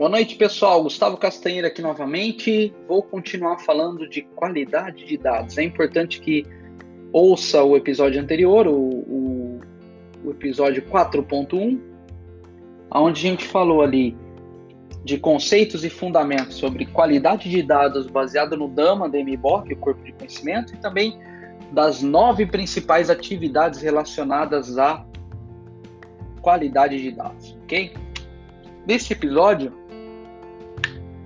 Boa noite, pessoal. Gustavo Castanheira aqui novamente. Vou continuar falando de qualidade de dados. É importante que ouça o episódio anterior, o, o, o episódio 4.1, onde a gente falou ali de conceitos e fundamentos sobre qualidade de dados baseado no DAMA, DMBOK, o corpo de conhecimento, e também das nove principais atividades relacionadas à qualidade de dados, ok? Nesse episódio,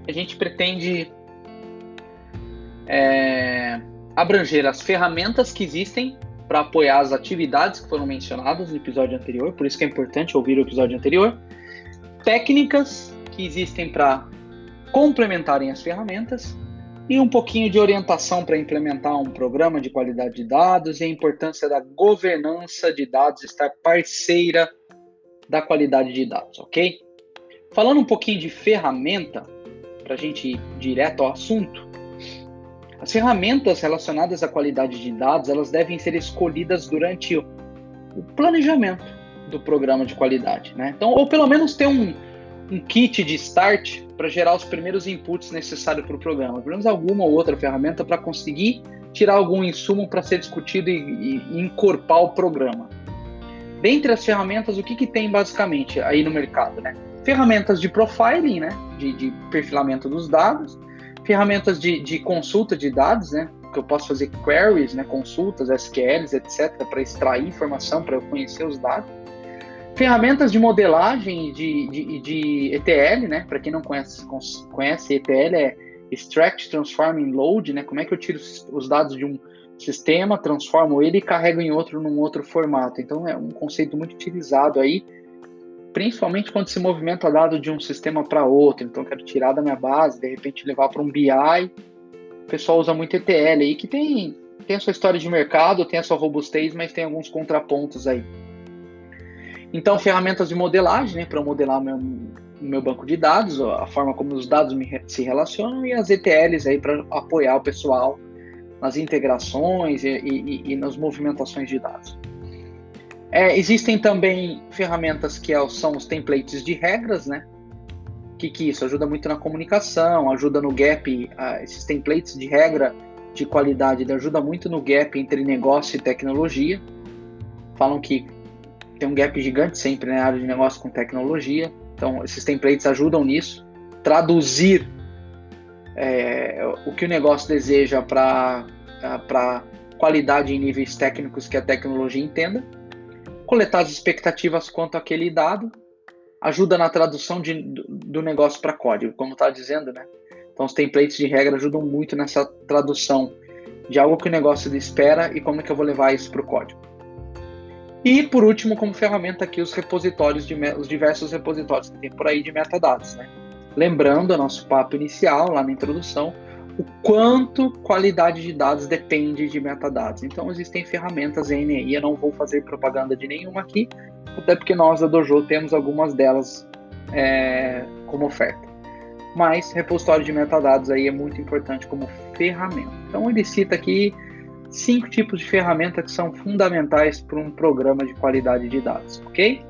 a gente pretende é, abranger as ferramentas que existem para apoiar as atividades que foram mencionadas no episódio anterior, por isso que é importante ouvir o episódio anterior, técnicas que existem para complementarem as ferramentas e um pouquinho de orientação para implementar um programa de qualidade de dados e a importância da governança de dados estar parceira da qualidade de dados, ok? Falando um pouquinho de ferramenta, para a gente ir direto ao assunto, as ferramentas relacionadas à qualidade de dados elas devem ser escolhidas durante o planejamento do programa de qualidade, né? Então, ou pelo menos ter um, um kit de start para gerar os primeiros inputs necessários para o programa, pelo menos alguma ou outra ferramenta para conseguir tirar algum insumo para ser discutido e, e, o programa. Dentre as ferramentas, o que, que tem basicamente aí no mercado, né? Ferramentas de profiling, né, de, de perfilamento dos dados, ferramentas de, de, consulta de dados, né, que eu posso fazer queries, né, consultas, SQLs, etc, para extrair informação, para eu conhecer os dados. Ferramentas de modelagem de, de, de ETL, né, para quem não conhece, conhece ETL é Extract, Transform and Load, né, como é que eu tiro os dados de um sistema, transformo ele e carrego em outro num outro formato. Então é um conceito muito utilizado aí principalmente quando se movimenta dado de um sistema para outro. Então, quero tirar da minha base, de repente levar para um BI. O pessoal usa muito ETL aí, que tem, tem a sua história de mercado, tem a sua robustez, mas tem alguns contrapontos aí. Então, ferramentas de modelagem, né, para modelar meu, meu banco de dados, a forma como os dados me, se relacionam, e as ETLs aí para apoiar o pessoal nas integrações e, e, e nas movimentações de dados. É, existem também ferramentas que é são os templates de regras, né? Que, que isso ajuda muito na comunicação, ajuda no gap, esses templates de regra de qualidade ajuda muito no gap entre negócio e tecnologia. Falam que tem um gap gigante sempre na área de negócio com tecnologia, então esses templates ajudam nisso. Traduzir é, o que o negócio deseja para qualidade em níveis técnicos que a tecnologia entenda coletar as expectativas quanto àquele dado, ajuda na tradução de, do negócio para código, como está dizendo, né? Então, os templates de regra ajudam muito nessa tradução de algo que o negócio espera e como é que eu vou levar isso para o código. E, por último, como ferramenta aqui, os repositórios, de, os diversos repositórios que tem por aí de metadados, né? Lembrando o nosso papo inicial, lá na introdução, o quanto qualidade de dados depende de metadados. Então existem ferramentas NI, eu não vou fazer propaganda de nenhuma aqui, até porque nós da Dojo temos algumas delas é, como oferta. Mas repositório de metadados aí é muito importante como ferramenta. Então ele cita aqui cinco tipos de ferramentas que são fundamentais para um programa de qualidade de dados, ok?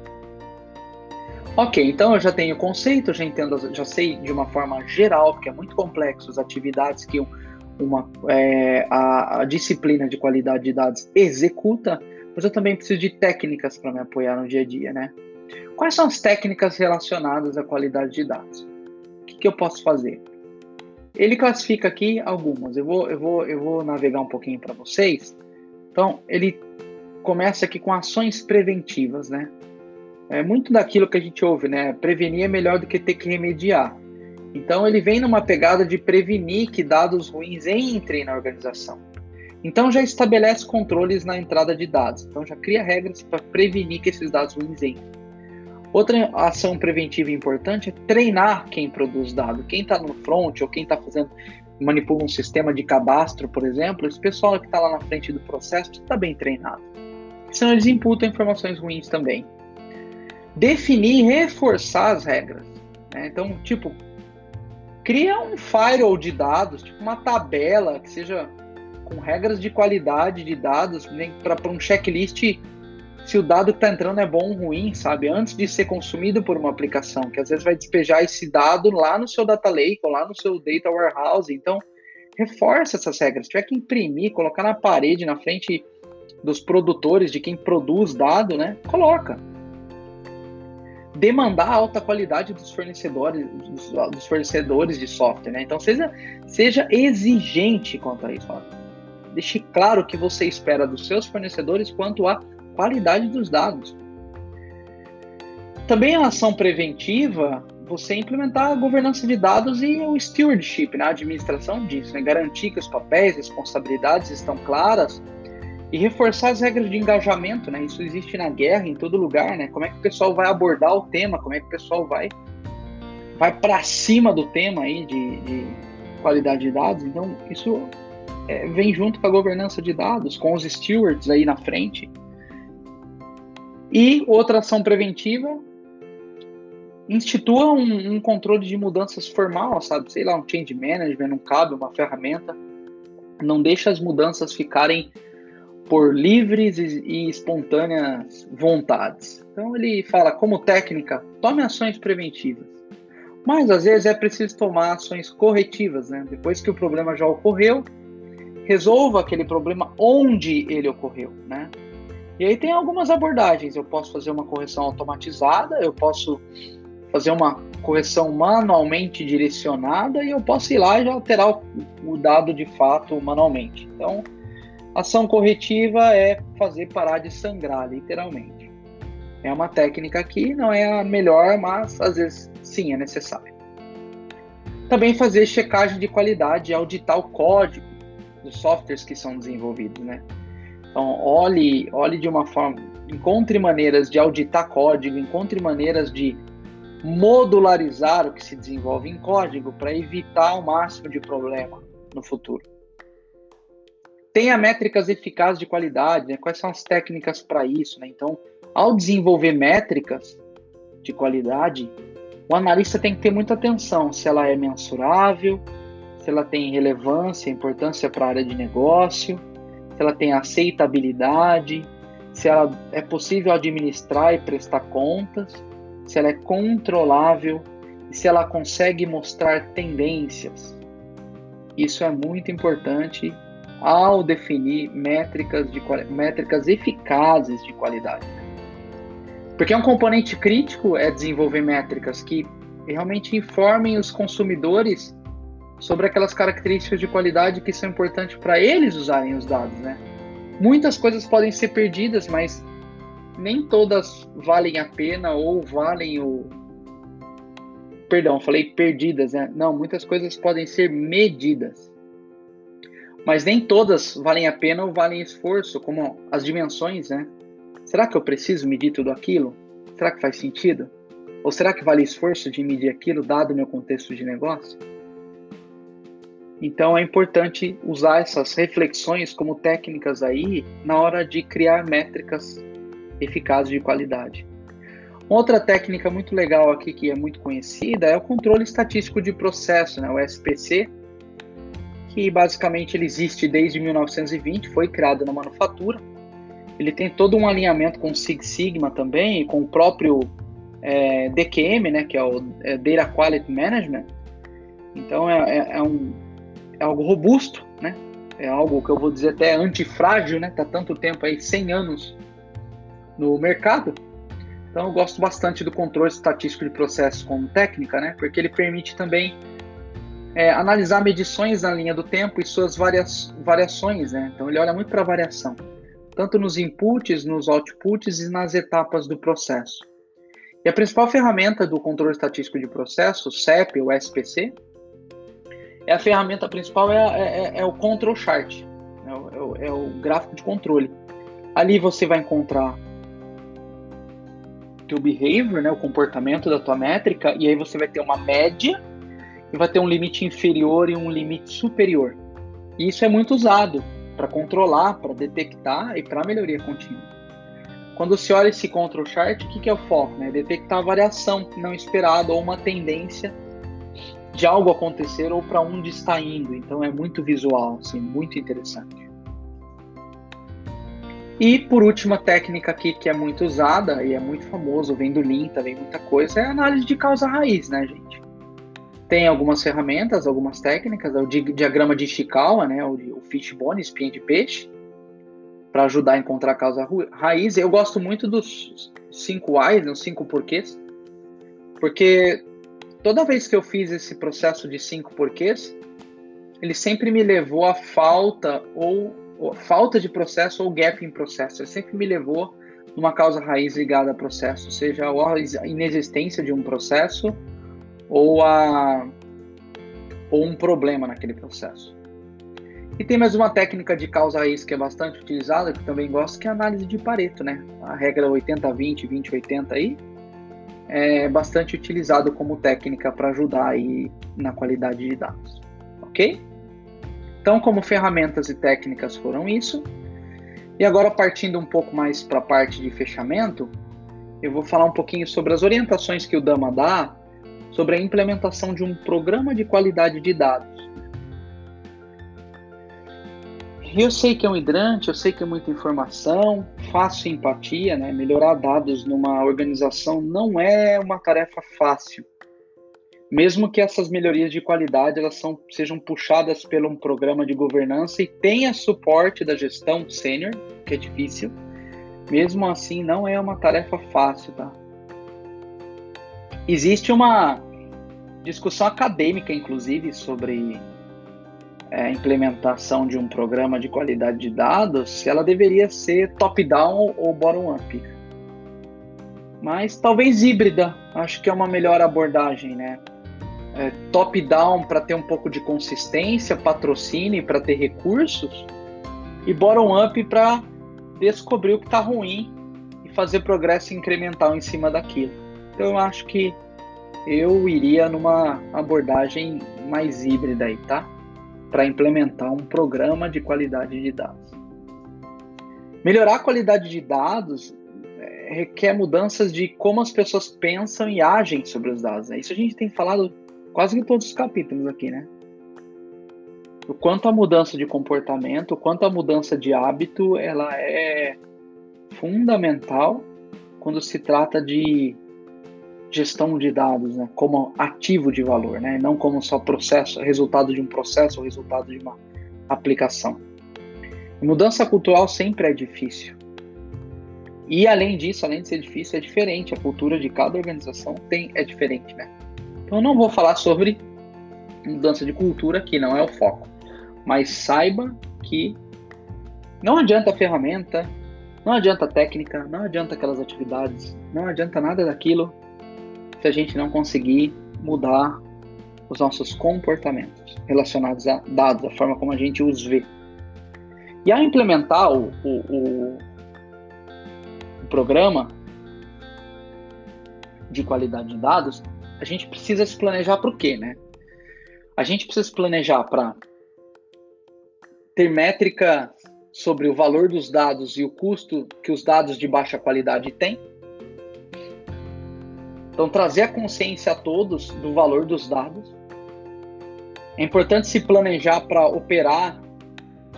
Ok, então eu já tenho o conceito, já entendo, já sei de uma forma geral, porque é muito complexo as atividades que uma, é, a, a, disciplina de qualidade de dados executa, mas eu também preciso de técnicas para me apoiar no dia a dia, né? Quais são as técnicas relacionadas à qualidade de dados? O que, que eu posso fazer? Ele classifica aqui algumas. Eu vou, eu vou, eu vou navegar um pouquinho para vocês. Então, ele começa aqui com ações preventivas, né? É muito daquilo que a gente ouve, né? Prevenir é melhor do que ter que remediar. Então ele vem numa pegada de prevenir que dados ruins entrem na organização. Então já estabelece controles na entrada de dados. Então já cria regras para prevenir que esses dados ruins entrem. Outra ação preventiva importante é treinar quem produz dados. Quem está no front ou quem está fazendo manipula um sistema de cadastro, por exemplo, esse pessoal que está lá na frente do processo está bem treinado. Senão eles imputam informações ruins também definir e reforçar as regras. Né? Então, tipo, cria um firewall de dados, tipo uma tabela que seja com regras de qualidade de dados para um checklist se o dado que está entrando é bom ou ruim, sabe? Antes de ser consumido por uma aplicação, que às vezes vai despejar esse dado lá no seu data lake ou lá no seu data warehouse. Então, reforça essas regras. Se tiver que imprimir, colocar na parede, na frente dos produtores, de quem produz dado, né? Coloca. Demandar alta qualidade dos fornecedores, dos, dos fornecedores de software, né? Então, seja, seja exigente quanto a isso. Ó. Deixe claro que você espera dos seus fornecedores quanto a qualidade dos dados. Também a ação preventiva, você implementar a governança de dados e o stewardship, né, a administração disso, né, garantir que os papéis, responsabilidades estão claras e reforçar as regras de engajamento, né? Isso existe na guerra em todo lugar, né? Como é que o pessoal vai abordar o tema? Como é que o pessoal vai vai para cima do tema aí de, de, qualidade de dados? Então isso é, vem junto com a governança de dados, com os stewards aí na frente. E outra ação preventiva, institua um, um, controle de mudanças formal, sabe? Sei lá, um change management, um cabo, uma ferramenta. Não deixa as mudanças ficarem por livres e, espontâneas vontades. Então ele fala, como técnica, tome ações preventivas. Mas às vezes é preciso tomar ações corretivas, né? Depois que o problema já ocorreu, resolva aquele problema onde ele ocorreu, né? E aí tem algumas abordagens. Eu posso fazer uma correção automatizada, eu posso fazer uma correção manualmente direcionada e eu posso ir lá e alterar o, o dado de fato manualmente. Então, ação corretiva é fazer parar de sangrar, literalmente. É uma técnica que não é a melhor, mas às vezes sim é necessária. Também fazer checagem de qualidade, auditar o código dos softwares que são desenvolvidos, né? Então, olhe, olhe de uma forma, encontre maneiras de auditar código, encontre maneiras de modularizar o que se desenvolve em código para evitar o máximo de problema no futuro. Tenha métricas eficazes de qualidade, né? quais são as técnicas para isso? Né? Então, ao desenvolver métricas de qualidade, o analista tem que ter muita atenção se ela é mensurável, se ela tem relevância, importância para a área de negócio, se ela tem aceitabilidade, se ela é possível administrar e prestar contas, se ela é controlável e se ela consegue mostrar tendências. Isso é muito importante ao definir métricas, de, métricas eficazes de qualidade. Porque é um componente crítico é desenvolver métricas que realmente informem os consumidores sobre aquelas características de qualidade que são importantes para eles usarem os dados, né? Muitas coisas podem ser perdidas, mas nem todas valem a pena ou valem o Perdão, falei perdidas, né? Não, muitas coisas podem ser medidas. Mas nem todas valem a pena ou valem esforço, como as dimensões, né? Será que eu preciso medir tudo aquilo? Será que faz sentido? Ou será que vale esforço de medir aquilo, dado o meu contexto de negócio? Então é importante usar essas reflexões como técnicas aí na hora de criar métricas eficazes de qualidade. Outra técnica muito legal aqui que é muito conhecida é o controle estatístico de processo, né, o SPC, que basicamente ele existe desde 1920, foi criado na manufatura. Ele tem todo um alinhamento com o Six Sigma também, com o próprio é, DQM, né, que é o é, Data Quality Management. Então é, é, é um, é algo robusto, né? É algo que eu vou dizer até antifrágil, né? Tá tanto tempo aí, 100 anos no mercado. Então eu gosto bastante do controle estatístico de processos como técnica, né? Porque ele permite também é, analisar medições na linha do tempo e suas varia variações, né? Então ele olha muito para a variação, tanto nos inputs, nos outputs e nas etapas do processo. E a principal ferramenta do controle estatístico de processo, CEP ou SPC, é a ferramenta principal é, é, é, é o control chart, é o, é o, gráfico de controle. Ali você vai encontrar teu behavior, né, o comportamento da tua métrica, e aí você vai ter uma média e vai ter um limite inferior e um limite superior. E isso é muito usado para controlar, para detectar e para melhoria contínua. Quando se olha esse control chart, o que, que é o foco? Né? Detectar a variação não esperada ou uma tendência de algo acontecer ou para onde está indo. Então é muito visual, assim, muito interessante. E por última técnica aqui que é muito usada e é muito famoso, vem do Lean, também muita coisa, é a análise de causa raiz, né, gente? Tem algumas ferramentas, algumas técnicas, é o diagrama de Ishikawa, né, o, fishbone, espinha de peixe, para ajudar a encontrar a causa raiz. Eu gosto muito dos cinco whys, né, os cinco porquês, porque toda vez que eu fiz esse processo de cinco porquês, ele sempre me levou à falta ou falta de processo ou gap em processo. Ele sempre me levou numa causa raiz ligada a processo, seja a inexistência de um processo ou, a, ou um problema naquele processo. E tem mais uma técnica de causa raiz que é bastante utilizada, que também gosto, que é a análise de Pareto, né? A regra 80-20, 20-80 aí, é bastante utilizado como técnica para ajudar aí na qualidade de dados. Ok? Então, como ferramentas e técnicas foram isso. E agora, partindo um pouco mais para a parte de fechamento, eu vou falar um pouquinho sobre as orientações que o Dama dá sobre a implementação de um programa de qualidade de dados. Eu sei que é um hidrante, eu sei que é muita informação, faço empatia, né? Melhorar dados numa organização não é uma tarefa fácil mesmo que essas melhorias de qualidade elas são, sejam puxadas pelo um programa de governança e tenha suporte da gestão sênior, que é difícil, mesmo assim não é uma tarefa fácil, tá? Existe uma discussão acadêmica, inclusive, sobre é, implementação de um programa de qualidade de dados, se ela deveria ser top-down ou bottom-up. Mas talvez híbrida, acho que é uma melhor abordagem, né? é, top-down para ter um pouco de consistência, patrocínio para ter recursos, e bottom-up para descobrir o que está ruim e fazer progresso incremental em cima daquilo. Então eu acho que eu iria numa abordagem mais híbrida aí, tá? Para implementar um programa de qualidade de dados. Melhorar a qualidade de dados é, requer mudanças de como as pessoas pensam e agem sobre os dados. Né? Isso a gente tem falado quase que todos os capítulos aqui, né? O quanto a mudança de comportamento, o quanto a mudança de hábito, ela é fundamental quando se trata de gestão de dados, né? Como ativo de valor, né? Não como só processo, resultado de um processo ou resultado de uma aplicação. mudança cultural sempre é difícil. E além disso, além de ser difícil, é diferente. A cultura de cada organização tem, é diferente, né? Então, eu não vou falar sobre mudança de cultura, que não é o foco. Mas saiba que não adianta a ferramenta, não adianta a técnica, não adianta aquelas atividades, não adianta nada daquilo se a gente não conseguir mudar os nossos comportamentos relacionados a dados, a forma como a gente os vê. E ao implementar o, o, o, o programa de qualidade de dados, a gente precisa se planejar para o quê, né? A gente precisa se planejar para ter métrica sobre o valor dos dados e o custo que os dados de baixa qualidade têm. Então, trazer a consciência a todos do valor dos dados. É importante se planejar para operar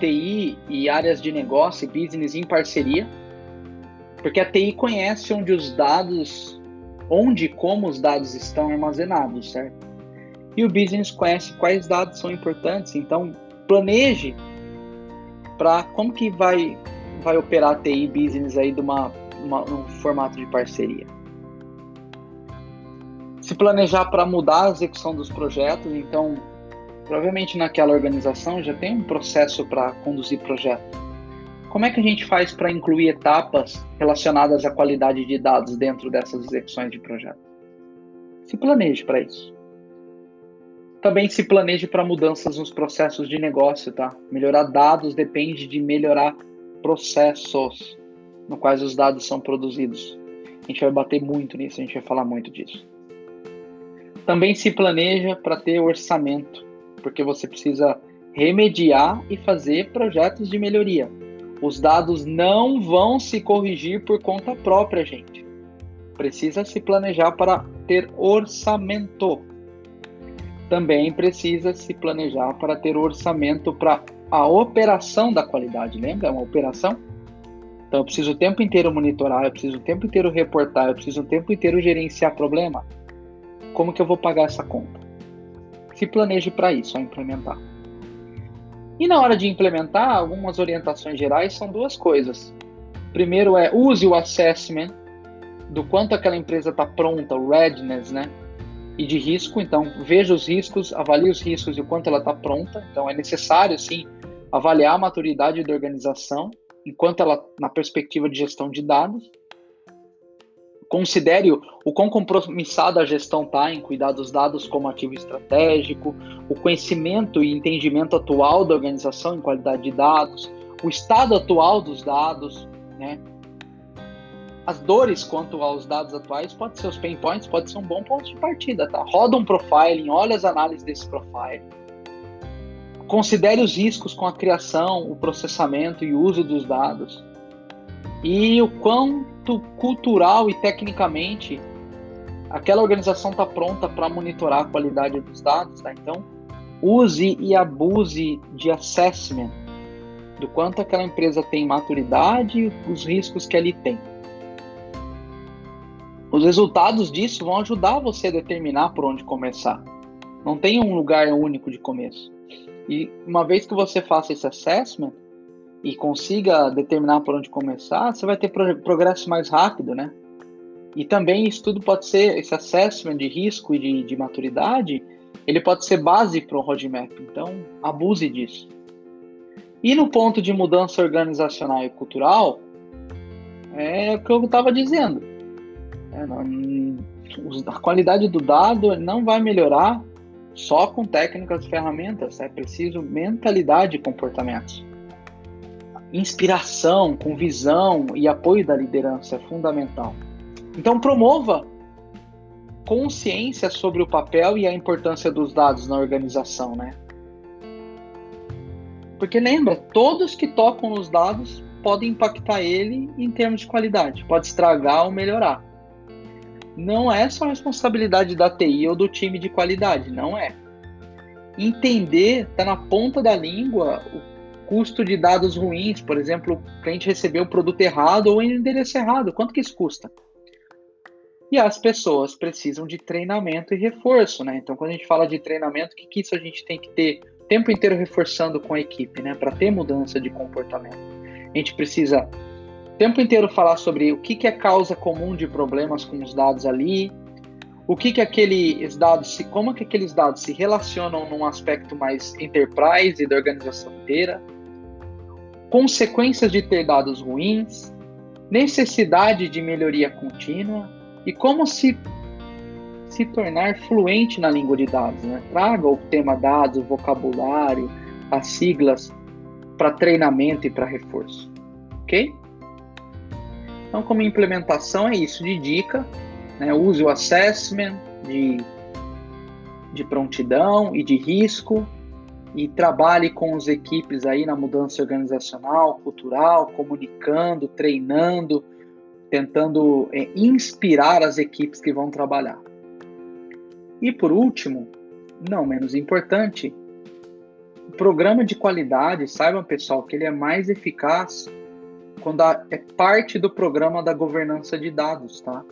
TI e áreas de negócio e business em parceria, porque a TI conhece onde os dados onde e como os dados estão armazenados, certo? E o business conhece quais dados são importantes, então planeje para como que vai vai operar a TI business aí de uma, uma um formato de parceria. Se planejar para mudar a execução dos projetos, então provavelmente naquela organização já tem um processo para conduzir projetos como é que a gente faz para incluir etapas relacionadas à qualidade de dados dentro dessas execuções de projeto? Se planeje para isso. Também se planeje para mudanças nos processos de negócio, tá? Melhorar dados depende de melhorar processos no quais os dados são produzidos. A gente vai bater muito nisso, a gente vai falar muito disso. Também se planeja para ter orçamento, porque você precisa remediar e fazer projetos de melhoria. Os dados não vão se corrigir por conta própria, gente. Precisa se planejar para ter orçamento. Também precisa se planejar para ter orçamento para a operação da qualidade. Lembra? É uma operação. Então eu preciso o tempo inteiro monitorar, eu preciso o tempo inteiro reportar, eu preciso o tempo inteiro gerenciar problema. Como que eu vou pagar essa conta? Se planeje para isso, a implementar. E na hora de implementar, algumas orientações gerais são duas coisas. Primeiro é use o assessment do quanto aquela empresa está pronta, o readiness, né? E de risco, então veja os riscos, avalie os riscos e o quanto ela está pronta. Então é necessário, sim, avaliar a maturidade da organização enquanto ela na perspectiva de gestão de dados. Considere o quão compromissada a gestão está em cuidar dos dados como ativo estratégico, o conhecimento e entendimento atual da organização em qualidade de dados, o estado atual dos dados, né? As dores quanto aos dados atuais pode ser os pain points, pode ser um bom ponto de partida, tá? Roda um profiling, olha as análises desse profiling Considere os riscos com a criação, o processamento e uso dos dados. E o quanto cultural e tecnicamente aquela organização está pronta para monitorar a qualidade dos dados. Tá? Então, use e abuse de assessment do quanto aquela empresa tem maturidade e os riscos que ali tem. Os resultados disso vão ajudar você a determinar por onde começar. Não tem um lugar único de começo. E uma vez que você faça esse assessment e consiga determinar por onde começar, você vai ter progresso mais rápido, né? E também isso tudo pode ser, esse assessment de risco e de, de maturidade, ele pode ser base para o roadmap. Então, abuse disso. E no ponto de mudança organizacional e cultural, é o que eu estava dizendo. É, não, a qualidade do dado não vai melhorar só com técnicas e ferramentas, é preciso mentalidade e comportamentos. Inspiração, com visão e apoio da liderança é fundamental. Então, promova consciência sobre o papel e a importância dos dados na organização, né? Porque lembra, todos que tocam nos dados podem impactar ele em termos de qualidade, pode estragar ou melhorar não é só responsabilidade da TI ou do time de qualidade, não é. Entender, tá na ponta da língua o custo de dados ruins, por exemplo, o cliente recebeu o produto errado ou o endereço errado, quanto que isso custa? E as pessoas precisam de treinamento e reforço, né? Então, quando a gente fala de treinamento, o que, que isso a gente tem que ter o tempo inteiro reforçando com a equipe, né? Para ter mudança de comportamento. A gente precisa o tempo inteiro falar sobre o que, que é causa comum de problemas com os dados ali, o que, que aqueles dados, se, como que aqueles dados se relacionam num aspecto mais enterprise e da organização inteira, consequências de ter dados ruins, necessidade de melhoria contínua e como se se tornar fluente na língua de dados. Né? Traga o tema dados, o vocabulário, as siglas para treinamento e para reforço. Ok? Então, como implementação, é isso de dica. Né? Use o assessment de, de prontidão e de risco e trabalhe com as equipes aí na mudança organizacional, cultural, comunicando, treinando, tentando é, inspirar as equipes que vão trabalhar. E por último, não menos importante, o programa de qualidade, saibam pessoal que ele é mais eficaz quando é parte do programa da governança de dados, tá?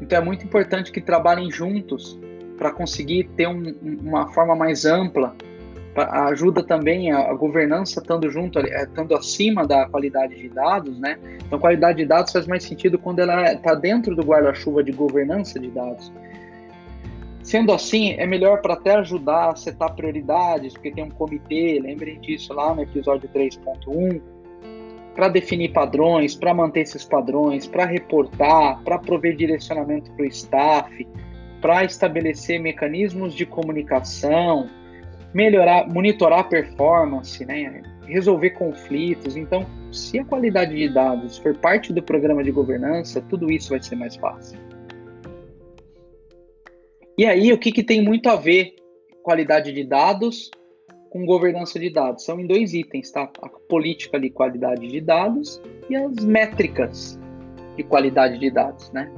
Então é muito importante que trabalhem juntos para conseguir ter um, uma forma mais ampla. Pra, ajuda também a, a, governança estando junto, estando acima da qualidade de dados, né? Então, qualidade de dados faz mais sentido quando ela está dentro do guarda-chuva de governança de dados. Sendo assim, é melhor para até ajudar a setar prioridades, porque tem um comitê, lembrem disso lá no episódio 3.1, para definir padrões, para manter esses padrões, para reportar, para prover direcionamento para o staff, para estabelecer mecanismos de comunicação, melhorar, monitorar a performance, né? resolver conflitos. Então, se a qualidade de dados for parte do programa de governança, tudo isso vai ser mais fácil. E aí, o que, que tem muito a ver qualidade de dados com governança de dados. São em dois itens, tá? A política de qualidade de dados e as métricas de qualidade de dados, né?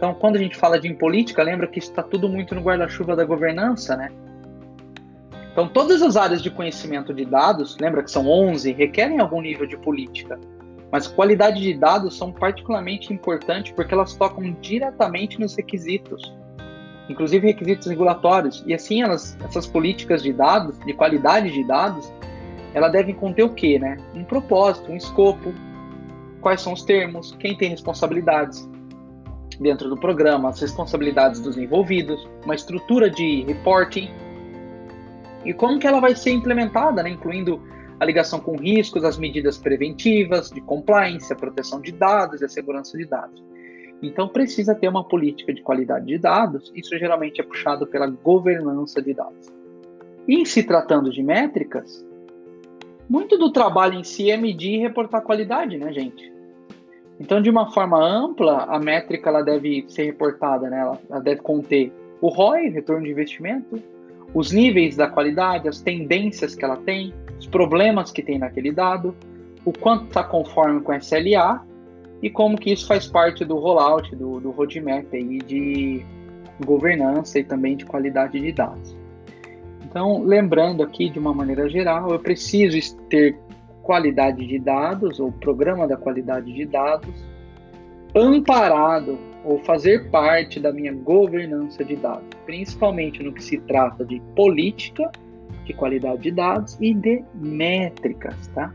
Então, quando a gente fala de política, lembra que está tudo muito no guarda-chuva da governança, né? Então, todas as áreas de conhecimento de dados, lembra que são 11, requerem algum nível de política. Mas qualidade de dados são particularmente importantes porque elas tocam diretamente nos requisitos, inclusive requisitos regulatórios. E assim, elas, essas políticas de dados, de qualidade de dados, ela deve conter o quê, né? Um propósito, um escopo, quais são os termos, quem tem responsabilidades dentro do programa, as responsabilidades dos envolvidos, uma estrutura de reporting e como que ela vai ser implementada, né? Incluindo a ligação com riscos, as medidas preventivas, de compliance, a proteção de dados e a segurança de dados. Então precisa ter uma política de qualidade de dados, isso geralmente é puxado pela governança de dados. E em se tratando de métricas, muito do trabalho em si é medir e reportar qualidade, né, gente? Então, de uma forma ampla, a métrica ela deve ser reportada, né? ela, ela deve conter o ROI, retorno de investimento, os níveis da qualidade, as tendências que ela tem, os problemas que tem naquele dado, o quanto está conforme com SLA e como que isso faz parte do rollout, do, do roadmap aí de governança e também de qualidade de dados. Então, lembrando aqui de uma maneira geral, eu preciso ter qualidade de dados ou programa da qualidade de dados amparado ou fazer parte da minha governança de dados, principalmente no que se trata de política de qualidade de dados e de métricas, tá?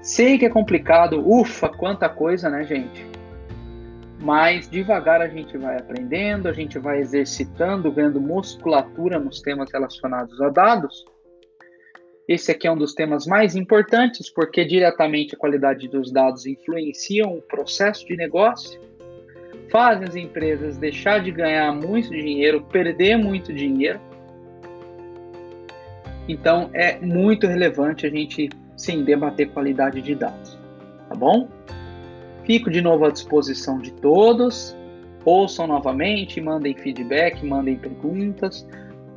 Sei que é complicado, ufa, quanta coisa, né, gente? mas devagar a gente vai aprendendo, a gente vai exercitando, ganhando musculatura nos temas relacionados a dados. Esse aqui é um dos temas mais importantes, porque diretamente a qualidade dos dados influencia o processo de negócio, fazem as empresas deixar de ganhar muito dinheiro, perder muito dinheiro. Então é muito relevante a gente sim debater qualidade de dados, tá bom? Fico de novo à disposição de todos. Ouçam novamente, mandem feedback, mandem perguntas.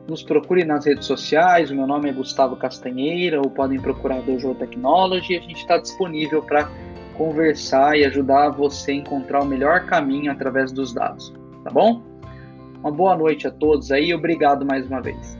Nos procure nas redes sociais. O meu nome é Gustavo Castanheira, ou podem procurar Dojo Technology. A gente está disponível para conversar e ajudar você a encontrar o melhor caminho através dos dados. Tá bom? Uma boa noite a todos aí. Obrigado mais uma vez.